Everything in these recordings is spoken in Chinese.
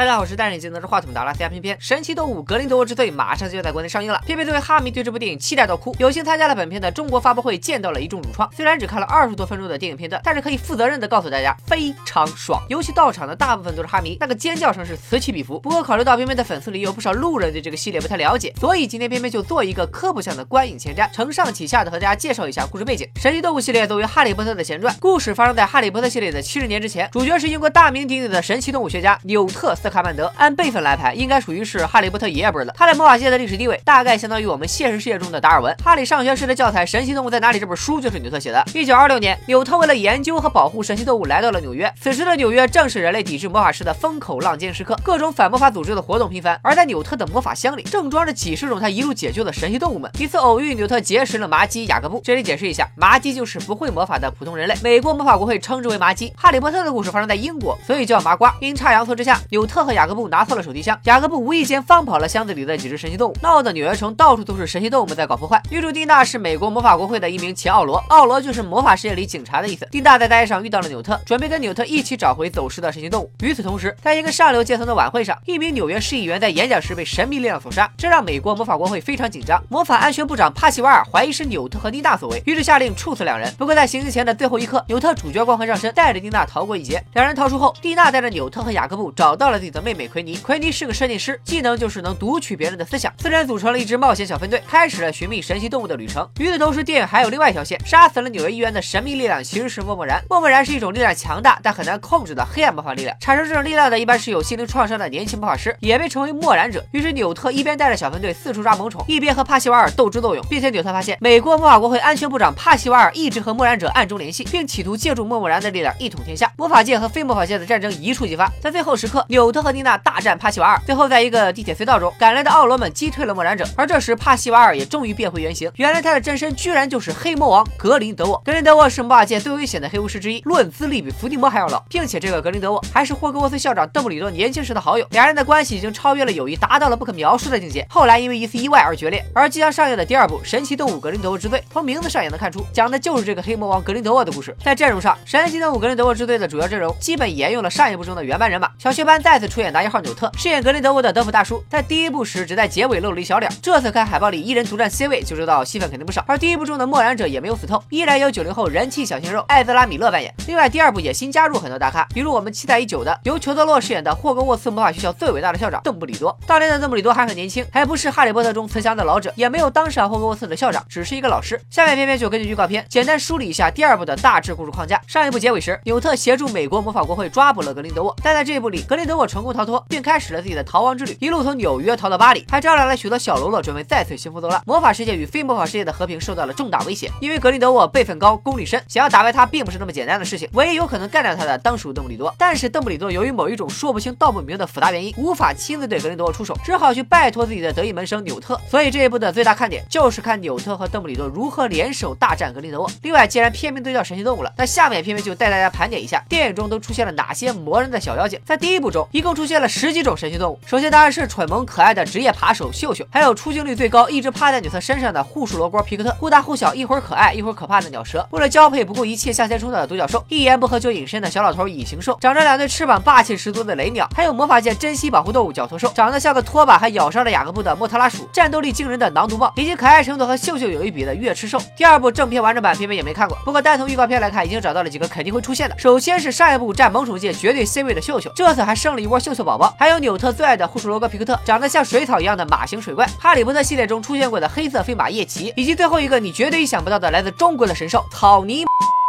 大家好，我是戴眼镜拿着话筒的阿拉斯加偏偏。神奇动物格林德沃之罪马上就要在国内上映了，偏偏作为哈迷对这部电影期待到哭。有幸参加了本片的中国发布会，见到了一众主创。虽然只看了二十多分钟的电影片段，但是可以负责任的告诉大家，非常爽。尤其到场的大部分都是哈迷，那个尖叫声是此起彼伏。不过考虑到偏偏的粉丝里有不少路人对这个系列不太了解，所以今天偏偏就做一个科普向的观影前瞻，承上启下的和大家介绍一下故事背景。神奇动物系列作为哈利波特的前传，故事发生在哈利波特系列的七十年之前，主角是英国大名鼎鼎的神奇动物学家纽特斯卡曼德。按辈分来排，应该属于是哈利波特爷爷辈的。他在魔法界的历史地位，大概相当于我们现实世界中的达尔文。哈利上学时的教材《神奇动物在哪里》这本书就是纽特写的。一九二六年，纽特为了研究和保护神奇动物，来到了纽约。此时的纽约正是人类抵制魔法师的风口浪尖时刻，各种反魔法组织的活动频繁。而在纽特的魔法箱里，正装着几十种他一路解救的神奇动物们。一次偶遇，纽特结识了麻鸡雅各布。这里解释一下，麻鸡就是不会魔法的普通人类，美国魔法国会称之为麻鸡。哈利波特的故事发生在英国，所以叫麻瓜。阴差阳错之下，纽特和雅各布拿错了手提箱。雅各布无意间放跑了箱子里的几只神奇动物，闹得纽约城到处都是神奇动物们在搞破坏。女主蒂娜是美国魔法国会的一名前奥罗，奥罗就是魔法世界里警察的意思。蒂娜在大街上遇到了纽特，准备跟纽特一起找回走失的神奇动物。与此同时，在一个上流阶层的晚会上，一名纽约市议员在演讲时被神秘力量所杀，这让美国魔法国会非常紧张。魔法安全部长帕西瓦尔怀疑是纽特和蒂娜所为，于是下令处死两人。不过在行刑前的最后一刻，纽特主角光环上身，带着蒂娜逃过一劫。两人逃出后，蒂娜带着纽特和雅各布找到了自己的妹妹奎尼。奎尼是个设计师。技能就是能读取别人的思想。四人组成了一支冒险小分队，开始了寻觅神奇动物的旅程。与此同时，电影还有另外一条线：杀死了纽约议员的神秘力量其实是默默然。默默然是一种力量强大但很难控制的黑暗魔法力量。产生这种力量的一般是有心灵创伤的年轻魔法师，也被称为默然者。于是纽特一边带着小分队四处抓萌宠，一边和帕西瓦尔斗智斗勇。并且纽特发现，美国魔法国会安全部长帕西瓦尔一直和默然者暗中联系，并企图借助默默然的力量一统天下。魔法界和非魔法界的战争一触即发。在最后时刻，纽特和妮娜大战帕西瓦尔，最后在一个地铁隧道中。赶来的奥罗们击退了默然者，而这时帕西瓦尔也终于变回原形。原来他的真身居然就是黑魔王格林德沃。格林德沃是魔法界最危险的黑巫师之一，论资历比伏地魔还要老，并且这个格林德沃还是霍格沃茨校长邓布利多年轻时的好友，两人的关系已经超越了友谊，达到了不可描述的境界。后来因为一次意外而决裂。而即将上映的第二部《神奇动物格林德沃之罪》，从名字上也能看出，讲的就是这个黑魔王格林德沃的故事。在阵容上，《神奇动物格林德沃之罪》的主要阵容基本沿用了上一部中的原班人马。小雀斑再次出演男一号纽特，饰演格林德沃的德普大叔，在第一部时只在结尾露了一小脸，这次看海报里一人独占 C 位，就知道戏份肯定不少。而第一部中的默然者也没有死透，依然由九零后人气小鲜肉艾泽拉米勒扮演。另外，第二部也新加入很多大咖，比如我们期待已久的由裘德洛饰演的霍格沃茨魔法学校最伟大的校长邓布利多。当年的邓布利多还很年轻，还不是哈利波特中慈祥的老者，也没有当上霍格沃茨的校长，只是一个老师。下面偏偏就根据预告片简单梳理一下第二部的大致故事框架。上一部结尾时，纽特协助美国魔法国会抓捕了格林德沃，但在这一部里，格林德沃成功逃脱，并开始了自己的逃亡之旅，一路从纽约逃到巴黎，还招来了许。多小喽啰准备再次兴风作浪，魔法世界与非魔法世界的和平受到了重大威胁。因为格林德沃辈分高，功力深，想要打败他并不是那么简单的事情。唯一有可能干掉他的，当属邓布利多。但是邓布利多由于某一种说不清道不明的复杂原因，无法亲自对格林德沃出手，只好去拜托自己的得意门生纽特。所以这一部的最大看点就是看纽特和邓布利多如何联手大战格林德沃。另外，既然片名都叫神奇动物了，那下面片片就带大家盘点一下电影中都出现了哪些磨人的小妖精。在第一部中，一一共出现了十几种神奇动物。首先当然是蠢萌可爱的职业扒手秀秀，还有出镜率。最高一直趴在纽特身上的护树罗锅皮克特，忽大忽小，一会儿可爱，一会儿可怕的鸟蛇，为了交配不顾一切向前冲的独角兽，一言不合就隐身的小老头隐形兽，长着两对翅膀霸气十足的雷鸟，还有魔法界珍稀保护动物角头兽，长得像个拖把还咬伤了雅各布的莫特拉鼠，战斗力惊人的狼毒豹，以及可爱程度和秀秀有一比的月吃兽。第二部正片完整版偏偏也没看过，不过单从预告片来看，已经找到了几个肯定会出现的。首先是上一部占萌宠界绝对 C 位的秀秀，这次还生了一窝秀秀宝宝，还有纽特最爱的护树罗格皮克特，长得像水草一样的马形水怪，哈利波特系列中出现过的。黑色飞马叶奇，以及最后一个你绝对意想不到的来自中国的神兽草泥。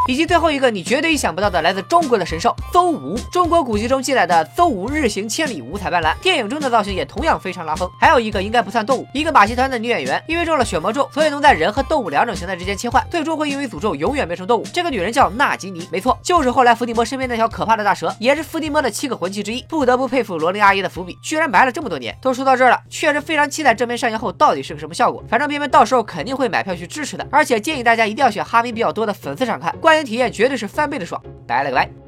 以及最后一个你绝对意想不到的来自中国的神兽邹武，中国古籍中记载的邹武日行千里，五彩斑斓。电影中的造型也同样非常拉风。还有一个应该不算动物，一个马戏团的女演员，因为中了血魔咒，所以能在人和动物两种形态之间切换，最终会因为诅咒永远变成动物。这个女人叫纳吉尼，没错，就是后来伏地魔身边那条可怕的大蛇，也是伏地魔的七个魂器之一。不得不佩服罗琳阿姨的伏笔，居然埋了这么多年。都说到这儿了，确实非常期待正片上映后到底是个什么效果。反正片片到时候肯定会买票去支持的，而且建议大家一定要选哈迷比较多的粉丝场看，观影体验绝对是。翻倍的爽，拜了个拜。